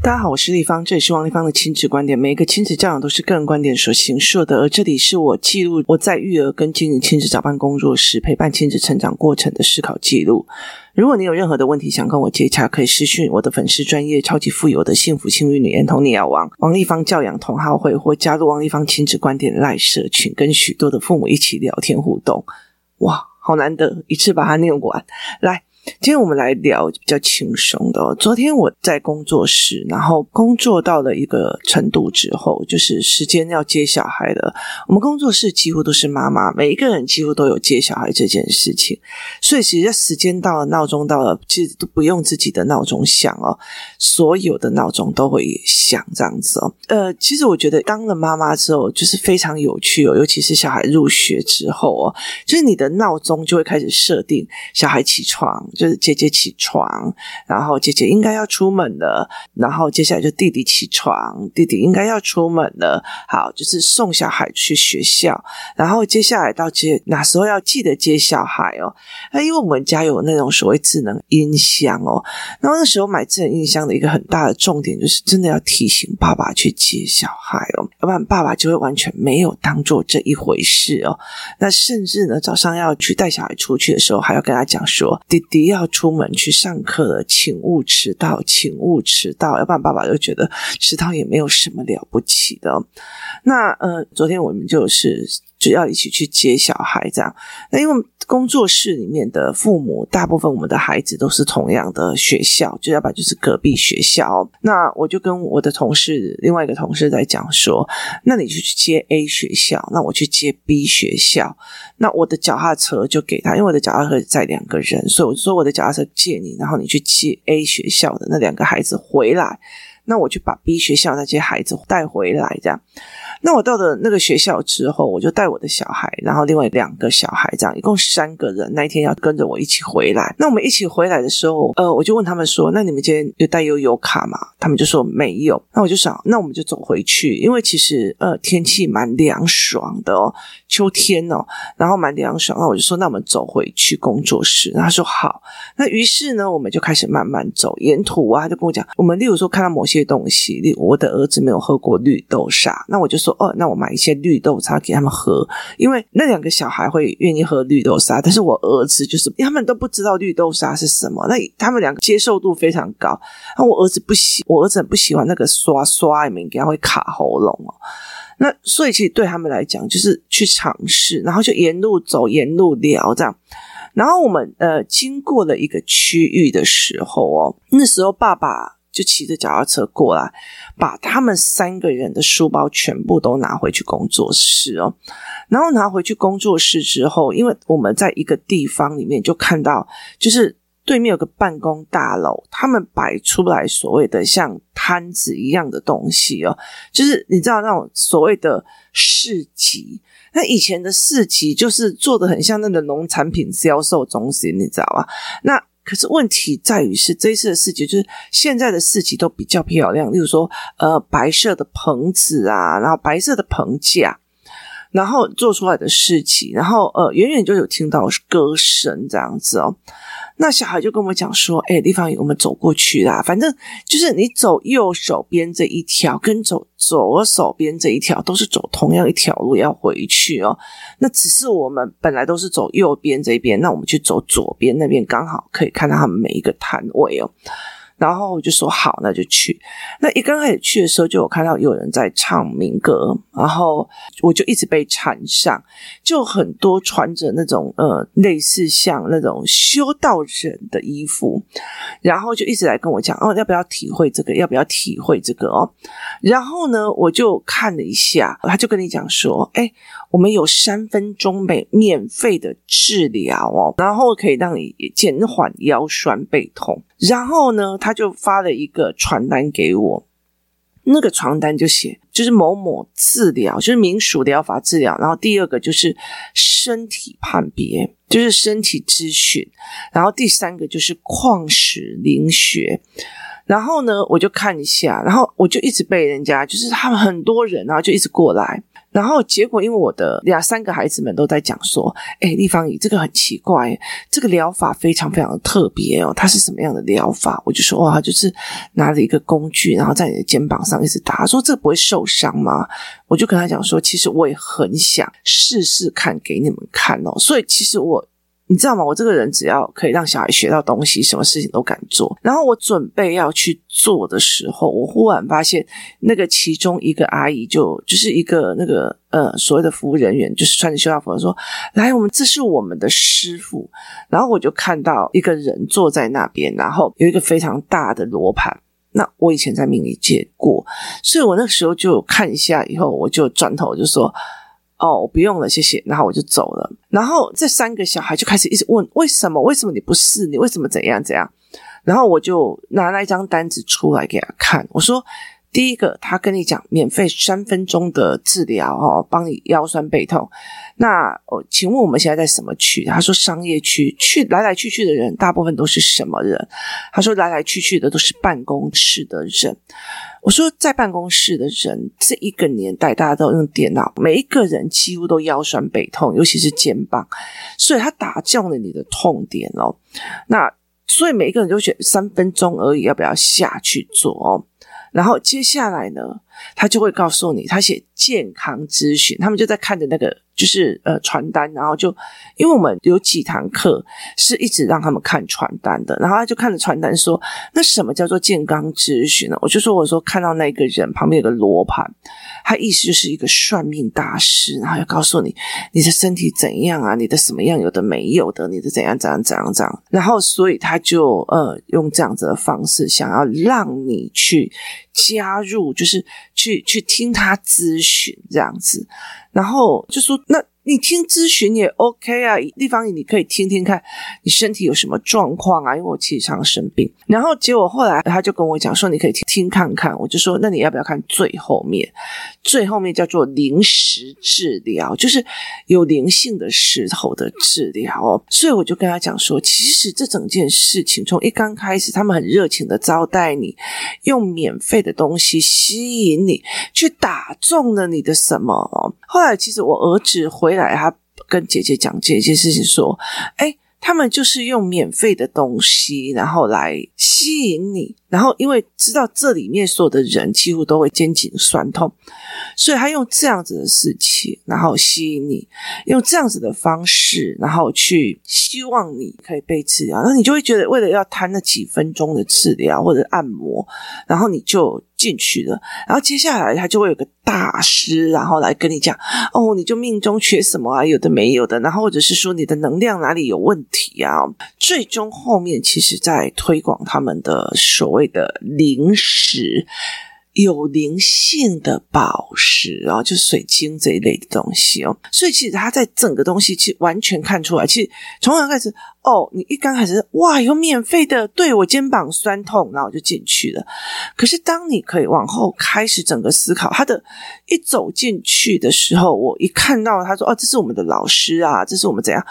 大家好，我是丽芳，这里是王丽芳的亲子观点。每一个亲子教养都是个人观点所形设的，而这里是我记录我在育儿跟经营亲子早班工作时陪伴亲子成长过程的思考记录。如果你有任何的问题想跟我接洽，可以私讯我的粉丝专业超级富有的幸福幸运女 Antonia 王王丽芳教养同好会，或加入王丽芳亲子观点赖社群，跟许多的父母一起聊天互动。哇，好难得一次把它念完，来。今天我们来聊比较轻松的哦。昨天我在工作室，然后工作到了一个程度之后，就是时间要接小孩了。我们工作室几乎都是妈妈，每一个人几乎都有接小孩这件事情。所以，其实时间到了，闹钟到了，其实都不用自己的闹钟响哦，所有的闹钟都会响这样子哦。呃，其实我觉得当了妈妈之后，就是非常有趣哦，尤其是小孩入学之后哦，就是你的闹钟就会开始设定小孩起床。就是姐姐起床，然后姐姐应该要出门了，然后接下来就弟弟起床，弟弟应该要出门了。好，就是送小孩去学校，然后接下来到接哪时候要记得接小孩哦？那因为我们家有那种所谓智能音箱哦，然后那时候买智能音箱的一个很大的重点就是真的要提醒爸爸去接小孩哦，要不然爸爸就会完全没有当做这一回事哦。那甚至呢，早上要去带小孩出去的时候，还要跟他讲说，弟弟。要出门去上课了，请勿迟到，请勿迟到，要不然爸爸就觉得迟到也没有什么了不起的。那呃，昨天我们就是就要一起去接小孩，这样。那因为工作室里面的父母，大部分我们的孩子都是同样的学校，就要不然就是隔壁学校。那我就跟我的同事，另外一个同事在讲说，那你就去接 A 学校，那我去接 B 学校。那我的脚踏车就给他，因为我的脚踏车载两个人，所以我说我的脚踏车借你，然后你去接 A 学校的那两个孩子回来。那我就把 B 学校那些孩子带回来，这样。那我到了那个学校之后，我就带我的小孩，然后另外两个小孩，这样一共三个人，那一天要跟着我一起回来。那我们一起回来的时候，呃，我就问他们说：“那你们今天有带悠游卡吗？”他们就说没有。那我就想，那我们就走回去，因为其实呃天气蛮凉爽的哦，秋天哦，然后蛮凉爽。那我就说，那我们走回去工作室。然后他说好。那于是呢，我们就开始慢慢走，沿途啊，他就跟我讲，我们例如说看到某些东西，例如我的儿子没有喝过绿豆沙，那我就说。说哦，那我买一些绿豆沙给他们喝，因为那两个小孩会愿意喝绿豆沙，但是我儿子就是他们都不知道绿豆沙是什么，那他们两个接受度非常高。那我儿子不喜，我儿子很不喜欢那个刷刷里面，给他会卡喉咙哦。那所以其实对他们来讲，就是去尝试，然后就沿路走，沿路聊这样。然后我们呃经过了一个区域的时候哦，那时候爸爸。就骑着脚踏车过来，把他们三个人的书包全部都拿回去工作室哦。然后拿回去工作室之后，因为我们在一个地方里面就看到，就是对面有个办公大楼，他们摆出来所谓的像摊子一样的东西哦，就是你知道那种所谓的市集。那以前的市集就是做得很像那个农产品销售中心，你知道吧？那可是问题在于是这一次的市集，就是现在的市集都比较漂亮，例如说，呃，白色的棚子啊，然后白色的棚架，然后做出来的事情，然后呃，远远就有听到歌声这样子哦。那小孩就跟我们讲说：“哎，地方我们走过去啦。反正就是你走右手边这一条，跟走左手边这一条都是走同样一条路要回去哦。那只是我们本来都是走右边这边，那我们去走左边那边，刚好可以看到他们每一个摊位哦。”然后我就说好，那就去。那一刚开始去的时候，就有看到有人在唱民歌，然后我就一直被缠上，就很多穿着那种呃类似像那种修道人的衣服，然后就一直来跟我讲哦，要不要体会这个？要不要体会这个哦？然后呢，我就看了一下，他就跟你讲说，哎，我们有三分钟免免费的治疗哦，然后可以让你减缓腰酸背痛。然后呢，他就发了一个传单给我，那个传单就写就是某某治疗，就是民俗疗法治疗。然后第二个就是身体判别，就是身体咨询。然后第三个就是矿石灵学。然后呢，我就看一下，然后我就一直被人家，就是他们很多人，然后就一直过来。然后结果因为我的两三个孩子们都在讲说，哎，立方你，这个很奇怪，这个疗法非常非常的特别哦，它是什么样的疗法？我就说哇，他就是拿着一个工具，然后在你的肩膀上一直打，他说这不会受伤吗？我就跟他讲说，其实我也很想试试看给你们看哦，所以其实我。你知道吗？我这个人只要可以让小孩学到东西，什么事情都敢做。然后我准备要去做的时候，我忽然发现那个其中一个阿姨就就是一个那个呃所谓的服务人员，就是穿着修道服说：“来，我们这是我们的师傅。”然后我就看到一个人坐在那边，然后有一个非常大的罗盘。那我以前在命理界过，所以我那个时候就看一下，以后我就转头就说。哦，我不用了，谢谢。然后我就走了。然后这三个小孩就开始一直问：为什么？为什么你不是？你为什么怎样怎样？然后我就拿了一张单子出来给他看。我说：第一个，他跟你讲免费三分钟的治疗哦，帮你腰酸背痛。那哦，请问我们现在在什么区？他说商业区。去来来去去的人，大部分都是什么人？他说来来去去的都是办公室的人。我说，在办公室的人，这一个年代大家都用电脑，每一个人几乎都腰酸背痛，尤其是肩膀，所以他打中了你的痛点哦。那所以每一个人都选三分钟而已，要不要下去做哦？然后接下来呢，他就会告诉你，他写健康咨询，他们就在看着那个。就是呃传单，然后就因为我们有几堂课是一直让他们看传单的，然后他就看着传单说：“那什么叫做健康咨询呢？”我就说：“我说看到那个人旁边有个罗盘，他意思就是一个算命大师，然后要告诉你你的身体怎样啊，你的什么样有的没有的，你的怎样怎样怎样怎样，然后所以他就呃用这样子的方式想要让你去加入，就是去去听他咨询这样子。”然后就说，那你听咨询也 OK 啊，地方你可以听听看，你身体有什么状况啊？因为我其实常生病。然后结果后来他就跟我讲说，你可以听听看看。我就说，那你要不要看最后面？最后面叫做临时治疗，就是有灵性的石头的治疗哦。所以我就跟他讲说，其实这整件事情从一刚开始，他们很热情的招待你，用免费的东西吸引你，去打中了你的什么。后来，其实我儿子回来，他跟姐姐讲这件事情，说：“哎，他们就是用免费的东西，然后来吸引你。”然后，因为知道这里面所有的人几乎都会肩颈酸痛，所以他用这样子的事情，然后吸引你，用这样子的方式，然后去希望你可以被治疗。那你就会觉得，为了要谈那几分钟的治疗或者按摩，然后你就进去了。然后接下来他就会有个大师，然后来跟你讲：“哦，你就命中缺什么啊？有的没有的。”然后或者是说你的能量哪里有问题啊？最终后面其实在推广他们的所。谓的灵石，有灵性的宝石啊，就水晶这一类的东西哦。所以其实它在整个东西其实完全看出来，其实从刚开始哦，你一刚开始哇，有免费的，对我肩膀酸痛，然后我就进去了。可是当你可以往后开始整个思考，他的一走进去的时候，我一看到他说哦，这是我们的老师啊，这是我们怎样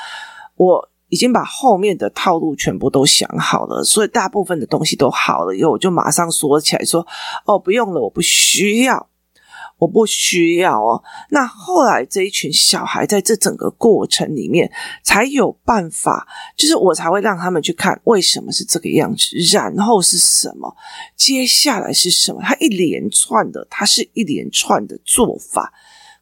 我。已经把后面的套路全部都想好了，所以大部分的东西都好了以后，我就马上说起来说：“哦，不用了，我不需要，我不需要哦。”那后来这一群小孩在这整个过程里面才有办法，就是我才会让他们去看为什么是这个样子，然后是什么，接下来是什么，他一连串的，他是一连串的做法。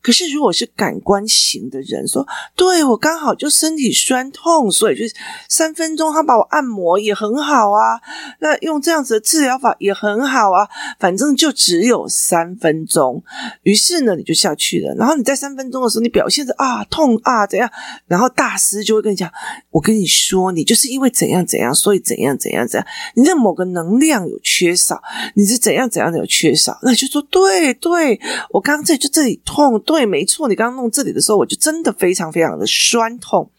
可是，如果是感官型的人说，对，我刚好就身体酸痛，所以就三分钟他把我按摩也很好啊，那用这样子的治疗法也很好啊，反正就只有三分钟。于是呢，你就下去了。然后你在三分钟的时候，你表现着啊痛啊怎样，然后大师就会跟你讲，我跟你说，你就是因为怎样怎样，所以怎样怎样怎样，你的某个能量有缺少，你是怎样怎样的有缺少，那就说对对，我刚刚这就这里痛。对，对没错，你刚刚弄这里的时候，我就真的非常非常的酸痛。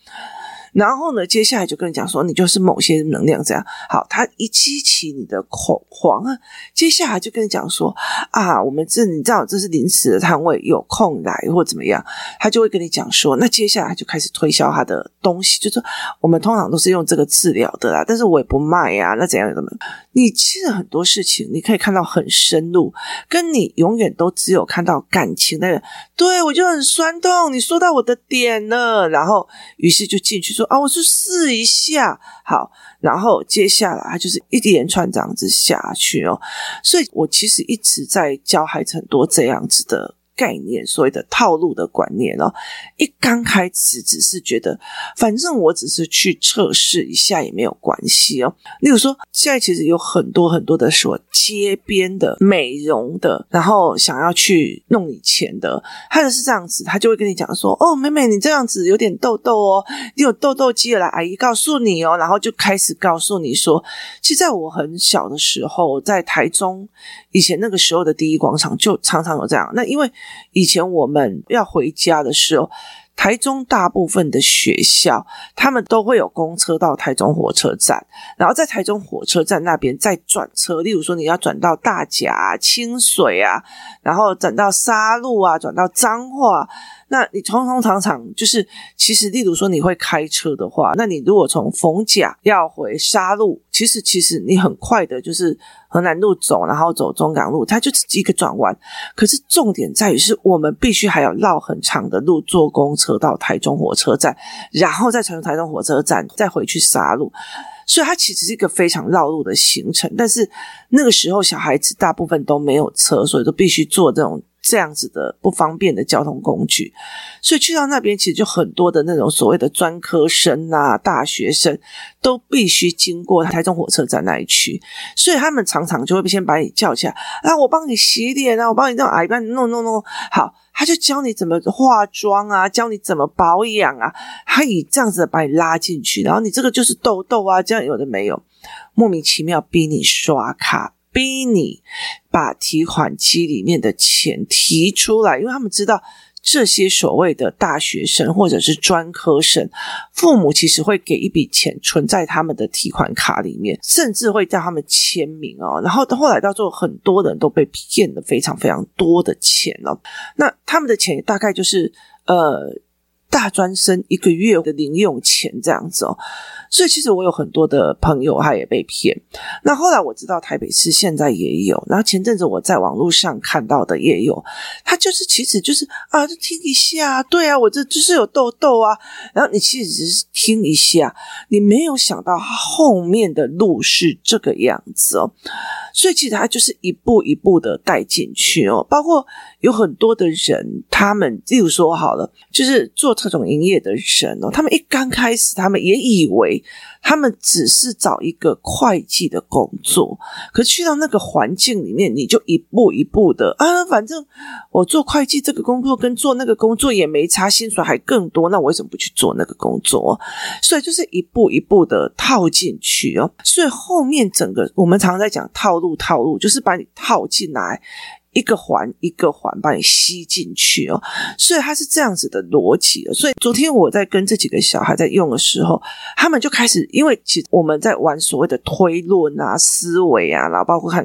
然后呢，接下来就跟你讲说，你就是某些能量这样。好，他一激起你的恐慌啊，接下来就跟你讲说啊，我们这你知道这是临时的摊位，有空来或怎么样，他就会跟你讲说，那接下来就开始推销他的东西，就说我们通常都是用这个治疗的啦，但是我也不卖呀，那怎样怎么？你其实很多事情你可以看到很深入，跟你永远都只有看到感情的人，对我就很酸痛，你说到我的点了，然后于是就进去说。啊，我去试一下，好，然后接下来他就是一连串这样子下去哦，所以我其实一直在教孩子很多这样子的。概念，所谓的套路的观念哦，一刚开始只是觉得，反正我只是去测试一下也没有关系哦。例如说，现在其实有很多很多的说街边的美容的，然后想要去弄你钱的，他就是这样子，他就会跟你讲说：“哦，妹妹，你这样子有点痘痘哦，你有痘痘肌了，阿姨告诉你哦。”然后就开始告诉你说，其实在我很小的时候，在台中以前那个时候的第一广场就常常有这样，那因为。以前我们要回家的时候，台中大部分的学校，他们都会有公车到台中火车站，然后在台中火车站那边再转车。例如说，你要转到大甲、清水啊，然后转到沙鹿啊，转到彰化。那你通通常常就是，其实例如说你会开车的话，那你如果从逢甲要回沙鹿，其实其实你很快的，就是河南路走，然后走中港路，它就是一个转弯。可是重点在于是我们必须还要绕很长的路坐公车到台中火车站，然后再从台中火车站再回去沙鹿，所以它其实是一个非常绕路的行程。但是那个时候小孩子大部分都没有车，所以都必须坐这种。这样子的不方便的交通工具，所以去到那边其实就很多的那种所谓的专科生啊、大学生都必须经过台中火车站那一区，所以他们常常就会先把你叫起来，啊，我帮你洗脸啊，我帮你让阿姨帮你弄弄弄，好，他就教你怎么化妆啊，教你怎么保养啊，他以这样子把你拉进去，然后你这个就是痘痘啊，这样有的没有，莫名其妙逼你刷卡。逼你把提款机里面的钱提出来，因为他们知道这些所谓的大学生或者是专科生，父母其实会给一笔钱存在他们的提款卡里面，甚至会叫他们签名哦。然后后来到最后，很多人都被骗了非常非常多的钱哦。那他们的钱大概就是呃。大专生一个月的零用钱这样子哦，所以其实我有很多的朋友他也被骗。那后来我知道台北市现在也有，然后前阵子我在网络上看到的也有，他就是其实就是啊，就听一下，对啊，我这就是有痘痘啊，然后你其实只是听一下，你没有想到后面的路是这个样子哦。所以其实他就是一步一步的带进去哦，包括有很多的人，他们例如说好了，就是做特种营业的人哦，他们一刚开始，他们也以为他们只是找一个会计的工作，可去到那个环境里面，你就一步一步的啊，反正我做会计这个工作跟做那个工作也没差，薪水还更多，那我为什么不去做那个工作？所以就是一步一步的套进去哦，所以后面整个我们常常在讲套路。套路就是把你套进来，一个环一个环把你吸进去哦，所以它是这样子的逻辑。所以昨天我在跟这几个小孩在用的时候，他们就开始，因为其实我们在玩所谓的推论啊、思维啊，然后包括看，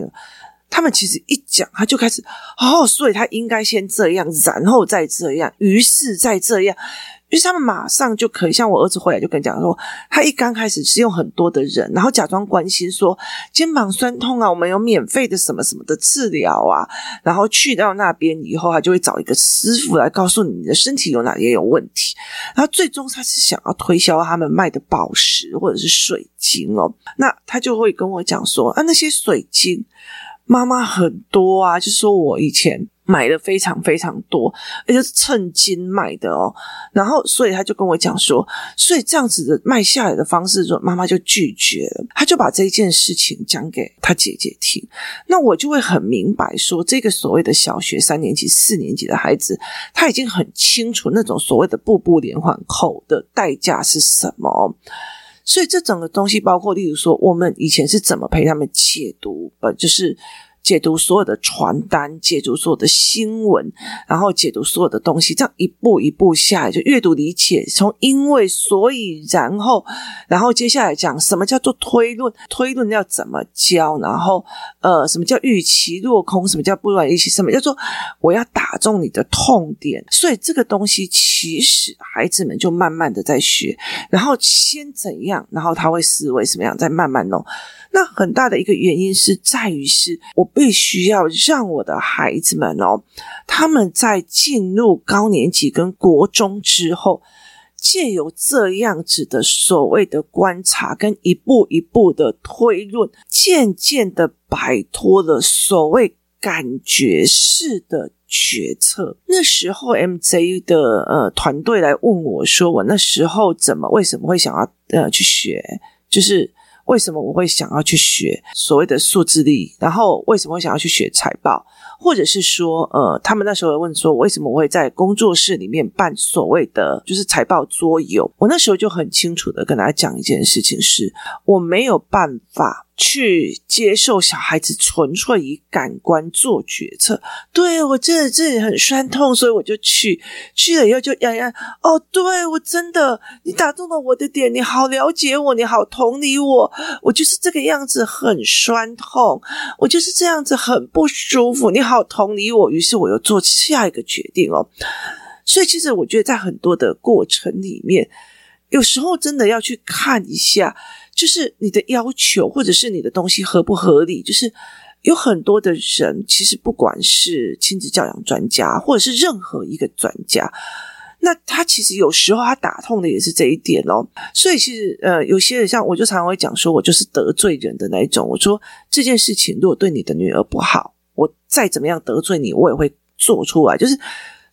他们其实一讲他就开始哦，所以他应该先这样，然后再这样，于是再这样。于是他们马上就可以，像我儿子回来就跟你讲说，他一刚开始是用很多的人，然后假装关心说肩膀酸痛啊，我们有免费的什么什么的治疗啊，然后去到那边以后，他就会找一个师傅来告诉你你的身体有哪些有问题，然后最终他是想要推销他们卖的宝石或者是水晶哦，那他就会跟我讲说啊，那些水晶妈妈很多啊，就说我以前。买的非常非常多，而且是称斤卖的哦。然后，所以他就跟我讲说，所以这样子的卖下来的方式，说妈妈就拒绝了。他就把这一件事情讲给他姐姐听。那我就会很明白说，这个所谓的小学三年级、四年级的孩子，他已经很清楚那种所谓的步步连环扣的代价是什么。所以，这整个东西包括，例如说，我们以前是怎么陪他们解读，呃，就是。解读所有的传单，解读所有的新闻，然后解读所有的东西，这样一步一步下来，就阅读理解，从因为所以然后，然后接下来讲什么叫做推论，推论要怎么教，然后呃，什么叫预期落空，什么叫不如预期，什么叫做我要打中你的痛点，所以这个东西其实孩子们就慢慢的在学，然后先怎样，然后他会思维什么样，再慢慢弄。那很大的一个原因是在于是我必须要让我的孩子们哦，他们在进入高年级跟国中之后，借由这样子的所谓的观察跟一步一步的推论，渐渐的摆脱了所谓感觉式的决策。那时候 MJ 的呃团队来问我说，我那时候怎么为什么会想要呃去学，就是。为什么我会想要去学所谓的数字力？然后为什么会想要去学财报？或者是说，呃，他们那时候问说，为什么我会在工作室里面办所谓的就是财报桌游？我那时候就很清楚的跟大家讲一件事情是，我没有办法。去接受小孩子纯粹以感官做决策，对，我真的这里很酸痛，所以我就去去了以后就呀呀，哦，对，我真的，你打动了我的点，你好了解我，你好同理我，我就是这个样子很酸痛，我就是这样子很不舒服，你好同理我，于是我又做下一个决定哦。所以其实我觉得在很多的过程里面，有时候真的要去看一下。就是你的要求，或者是你的东西合不合理？就是有很多的人，其实不管是亲子教养专家，或者是任何一个专家，那他其实有时候他打痛的也是这一点哦。所以其实呃，有些人像我就常常会讲说，我就是得罪人的那一种。我说这件事情如果对你的女儿不好，我再怎么样得罪你，我也会做出来。就是。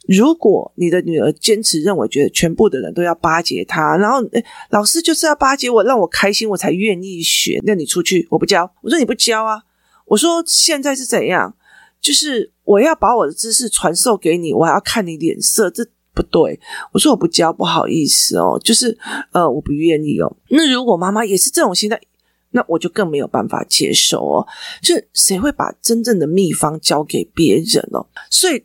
如果你的女儿坚持认为觉得全部的人都要巴结她，然后诶老师就是要巴结我，让我开心，我才愿意学。那你出去，我不教。我说你不教啊。我说现在是怎样？就是我要把我的知识传授给你，我还要看你脸色，这不对。我说我不教，不好意思哦，就是呃，我不愿意哦。那如果妈妈也是这种心态，那我就更没有办法接受哦。就是谁会把真正的秘方交给别人哦？所以。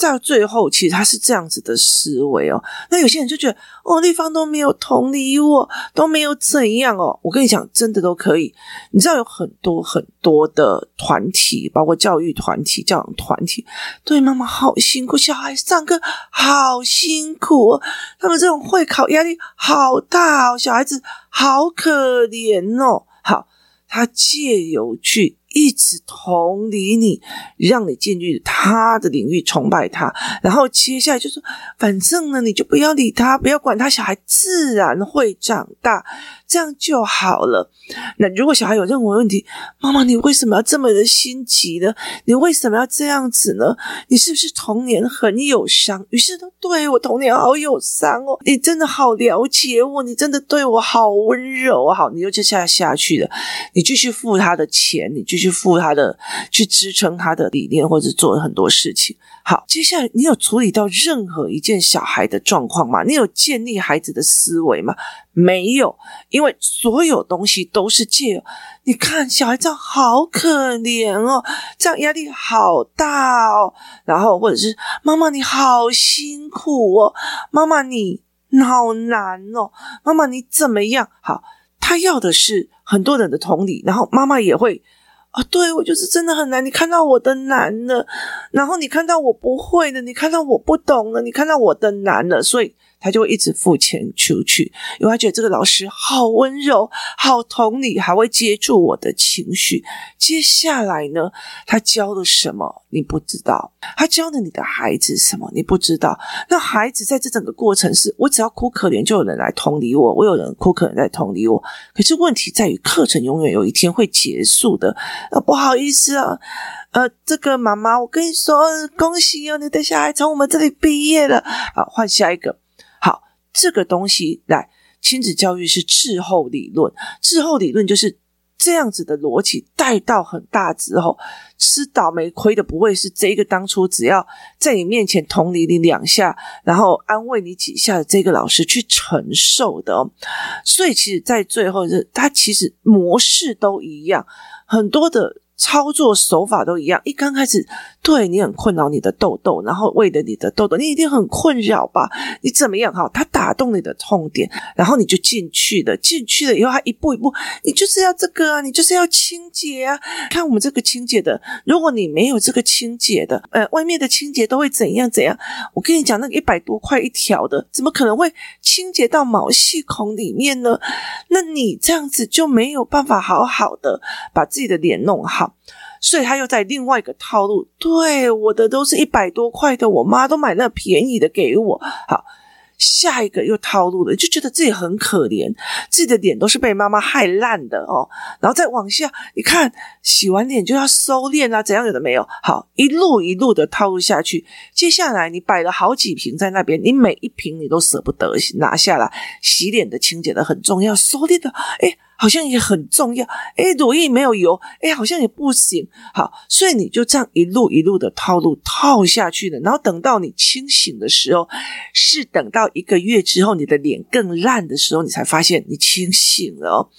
在最后，其实他是这样子的思维哦。那有些人就觉得，哦，丽芳都没有同理我，都没有怎样哦。我跟你讲，真的都可以。你知道有很多很多的团体，包括教育团体、教养团体，对妈妈好辛苦，小孩上课好辛苦，他们这种会考压力好大哦，小孩子好可怜哦。好，他借由去。一直同理你，让你进入他的领域，崇拜他，然后接下来就说，反正呢，你就不要理他，不要管他，小孩自然会长大。这样就好了。那如果小孩有任何问题，妈妈，你为什么要这么的心急呢？你为什么要这样子呢？你是不是童年很有伤？于是他对我童年好有伤哦。你真的好了解我，你真的对我好温柔，好，你就接下下去了。你继续付他的钱，你继续付他的，去支撑他的理念，或者做很多事情。好，接下来你有处理到任何一件小孩的状况吗？你有建立孩子的思维吗？没有，因为所有东西都是借。你看，小孩这样好可怜哦，这样压力好大哦。然后或者是妈妈你好辛苦哦，妈妈你好难哦，妈妈你怎么样？好，他要的是很多人的同理，然后妈妈也会。啊，对，我就是真的很难。你看到我的难了，然后你看到我不会的，你看到我不懂了，你看到我的难了，所以他就会一直付钱出去，因为他觉得这个老师好温柔、好同理，还会接住我的情绪。接下来呢，他教了什么？你不知道。他教了你的孩子什么？你不知道。那孩子在这整个过程是，我只要哭可怜，就有人来同理我；我有人哭可怜来同理我。可是问题在于，课程永远有一天会结束的。呃，不好意思啊，呃，这个妈妈，我跟你说，恭喜哦，你的小孩从我们这里毕业了。好，换下一个。这个东西来，亲子教育是滞后理论。滞后理论就是。这样子的逻辑带到很大之后，吃倒霉亏的不会是这个当初只要在你面前捅你你两下，然后安慰你几下的这个老师去承受的哦。所以其实，在最后是他其实模式都一样，很多的操作手法都一样。一刚开始，对你很困扰你的痘痘，然后为了你的痘痘，你一定很困扰吧？你怎么样？哈，他打动你的痛点，然后你就进去了。进去了以后，他一步一步，你就是要这个啊，你就是要清洁啊。看我们这个清洁的，如果你没有这个清洁的，呃，外面的清洁都会怎样怎样？我跟你讲，那个一百多块一条的，怎么可能会清洁到毛细孔里面呢？那你这样子就没有办法好好的把自己的脸弄好，所以他又在另外一个套路。对，我的都是一百多块的，我妈都买那便宜的给我。好。下一个又套路了，就觉得自己很可怜，自己的脸都是被妈妈害烂的哦。然后再往下，你看洗完脸就要收敛啊，怎样有的没有？好，一路一路的套路下去。接下来你摆了好几瓶在那边，你每一瓶你都舍不得拿下来。洗脸的、清洁的很重要，收敛的，诶好像也很重要，哎，乳液没有油，哎，好像也不行。好，所以你就这样一路一路的套路套下去了，然后等到你清醒的时候，是等到一个月之后，你的脸更烂的时候，你才发现你清醒了。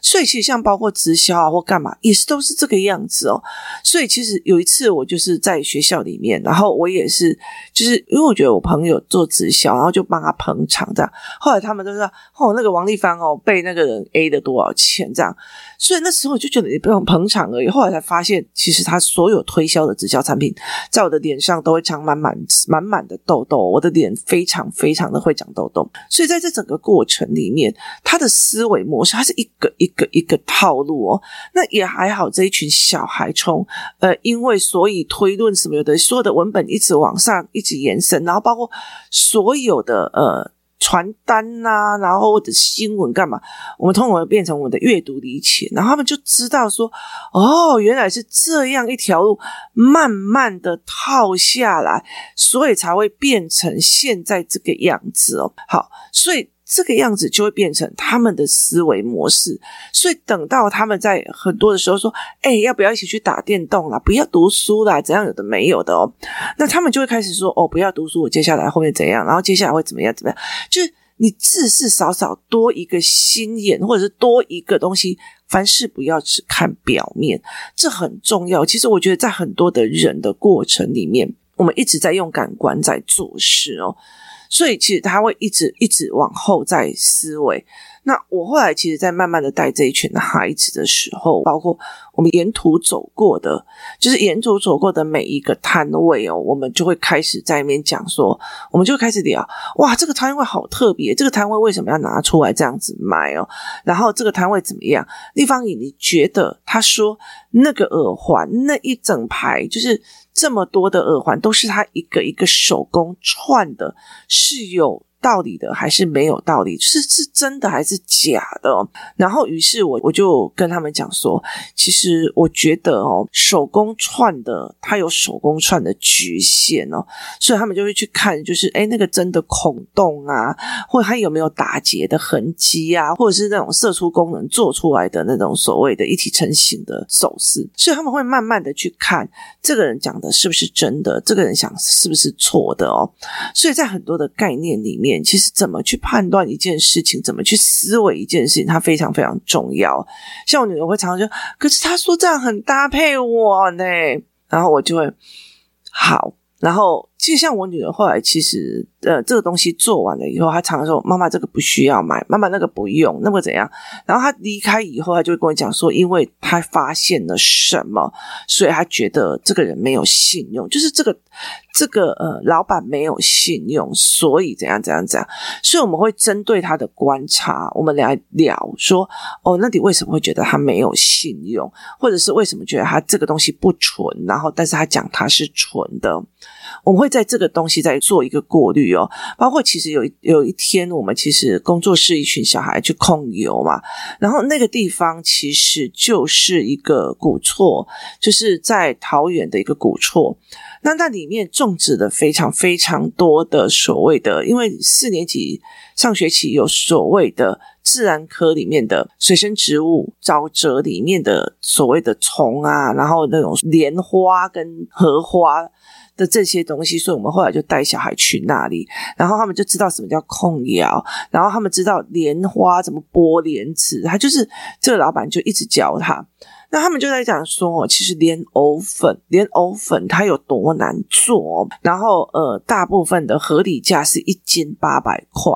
所以其实像包括直销啊或干嘛，也是都是这个样子哦。所以其实有一次我就是在学校里面，然后我也是就是因为我觉得我朋友做直销，然后就帮他捧场这样。后来他们都说哦，那个王丽芳哦被那个人 A 的多少钱这样。所以那时候我就觉得你不用捧场而已。后来才发现，其实他所有推销的直销产品，在我的脸上都会长满满满满的痘痘。我的脸非常非常的会长痘痘。所以在这整个过程里面，他的思维模式，他是一个一个一个套路哦。那也还好，这一群小孩从呃，因为所以推论什么有的，所有的文本一直往上一直延伸，然后包括所有的呃。传单呐、然后或者新闻干嘛？我们通常会变成我们的阅读理解，然后他们就知道说，哦，原来是这样一条路，慢慢的套下来，所以才会变成现在这个样子哦。好，所以。这个样子就会变成他们的思维模式，所以等到他们在很多的时候说：“哎，要不要一起去打电动啦？不要读书啦？怎样有的没有的哦。”那他们就会开始说：“哦，不要读书，我接下来后面怎样？然后接下来会怎么样？怎么样？就是你至至少少多一个心眼，或者是多一个东西，凡事不要只看表面，这很重要。其实我觉得在很多的人的过程里面，我们一直在用感官在做事哦。”所以其实他会一直一直往后在思维。那我后来其实，在慢慢的带这一群的孩子的时候，包括我们沿途走过的，就是沿途走过的每一个摊位哦，我们就会开始在里面讲说，我们就开始聊，哇，这个摊位好特别，这个摊位为什么要拿出来这样子卖哦？然后这个摊位怎么样？丽芳仪，你觉得他说那个耳环那一整排，就是这么多的耳环，都是他一个一个手工串的，是有。道理的还是没有道理，是是真的还是假的？然后，于是我我就跟他们讲说，其实我觉得哦，手工串的它有手工串的局限哦，所以他们就会去看，就是哎那个真的孔洞啊，或者它有没有打结的痕迹啊，或者是那种射出功能做出来的那种所谓的一体成型的首饰，所以他们会慢慢的去看这个人讲的是不是真的，这个人想是不是错的哦，所以在很多的概念里面。其实怎么去判断一件事情，怎么去思维一件事情，它非常非常重要。像我女儿会常常说：“可是她说这样很搭配我呢。”然后我就会好，然后。其实像我女儿后来，其实呃，这个东西做完了以后，她常常说：“妈妈，这个不需要买，妈妈那个不用，那么怎样？”然后她离开以后，她就会跟我讲说：“因为她发现了什么，所以她觉得这个人没有信用，就是这个这个呃老板没有信用，所以怎样怎样怎样。”所以我们会针对她的观察，我们来聊说：“哦，那你为什么会觉得他没有信用，或者是为什么觉得他这个东西不纯？然后，但是他讲他是纯的。”我们会在这个东西再做一个过滤哦，包括其实有有一天，我们其实工作室一群小孩去控油嘛，然后那个地方其实就是一个古厝，就是在桃园的一个古厝。那那里面种植了非常非常多的所谓的，因为四年级上学期有所谓的自然科里面的水生植物，沼泽里面的所谓的虫啊，然后那种莲花跟荷花。的这些东西，所以我们后来就带小孩去那里，然后他们就知道什么叫控窑，然后他们知道莲花怎么剥莲子，他就是这个老板就一直教他。那他们就在讲说，其实莲藕粉，莲藕粉它有多难做，然后呃，大部分的合理价是一斤八百块，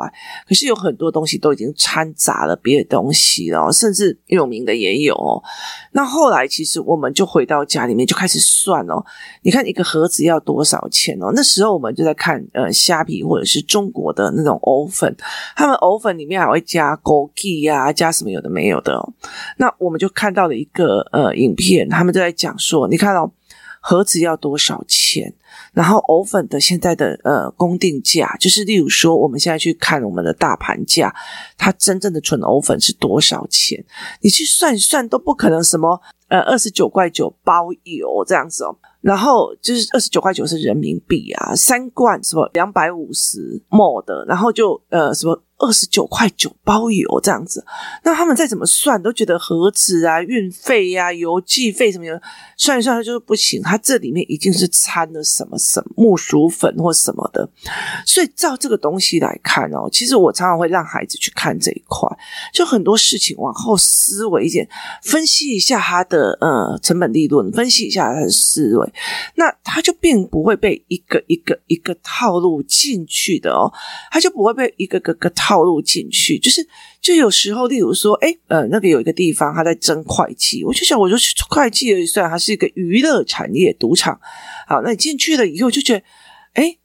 可是有很多东西都已经掺杂了别的东西了，甚至有名的也有。那后来其实我们就回到家里面就开始算哦，你看一个盒子要多少钱哦？那时候我们就在看呃虾皮或者是中国的那种藕粉，他们藕粉里面还会加枸杞呀，加什么有的没有的哦。那我们就看到了一个。呃，影片他们都在讲说，你看到盒子要多少钱？然后藕粉的现在的呃公定价，就是例如说，我们现在去看我们的大盘价，它真正的纯藕粉是多少钱？你去算一算都不可能什么呃二十九块九包邮这样子哦。然后就是二十九块九是人民币啊，三罐什么两百五十 m 的，然后就呃什么。二十九块九包邮这样子，那他们再怎么算都觉得盒子啊、运费呀、啊、邮寄费什么的，算一算它就是不行。它这里面一定是掺了什么什么木薯粉或什么的，所以照这个东西来看哦，其实我常常会让孩子去看这一块，就很多事情往后思维一点，分析一下它的呃成本利润，分析一下它的思维，那他就并不会被一个一个一个套路进去的哦，他就不会被一个个个套。套路进去，就是就有时候，例如说，哎，呃，那个有一个地方他在争会计，我就想，我就去会计而已，虽然它是一个娱乐产业赌场，好，那你进去了以后就觉得，哎。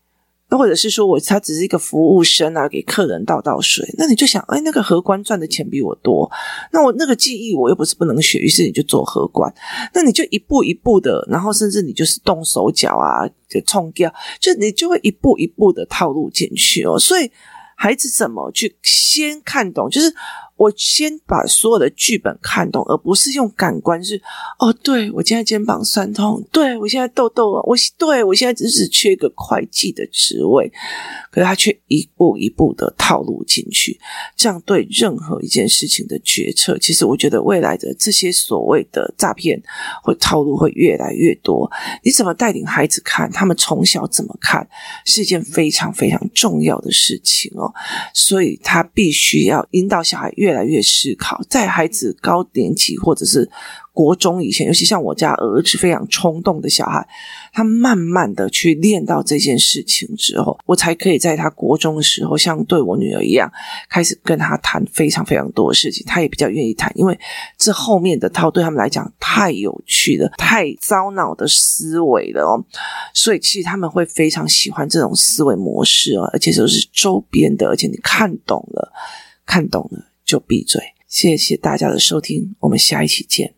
那或者是说我他只是一个服务生啊，给客人倒倒水，那你就想，哎，那个荷官赚的钱比我多，那我那个技艺我又不是不能学，于是你就做荷官，那你就一步一步的，然后甚至你就是动手脚啊，就冲掉，就你就会一步一步的套路进去哦，所以。孩子怎么去先看懂？就是我先把所有的剧本看懂，而不是用感官是。哦，对，我现在肩膀酸痛，对，我现在痘痘了，我对，我现在只是缺一个会计的职位，可是他却一步一步的套路进去，这样对任何一件事情的决策，其实我觉得未来的这些所谓的诈骗或套路会越来越多。你怎么带领孩子看？他们从小怎么看，是一件非常非常重要的事情哦。所以他必须要引导小孩越越来越思考，在孩子高年级或者是国中以前，尤其像我家儿子非常冲动的小孩，他慢慢的去练到这件事情之后，我才可以在他国中的时候，像对我女儿一样，开始跟他谈非常非常多的事情，他也比较愿意谈，因为这后面的套对他们来讲太有趣了，太烧脑的思维了哦，所以其实他们会非常喜欢这种思维模式哦，而且都是周边的，而且你看懂了，看懂了就闭嘴。谢谢大家的收听，我们下一期见。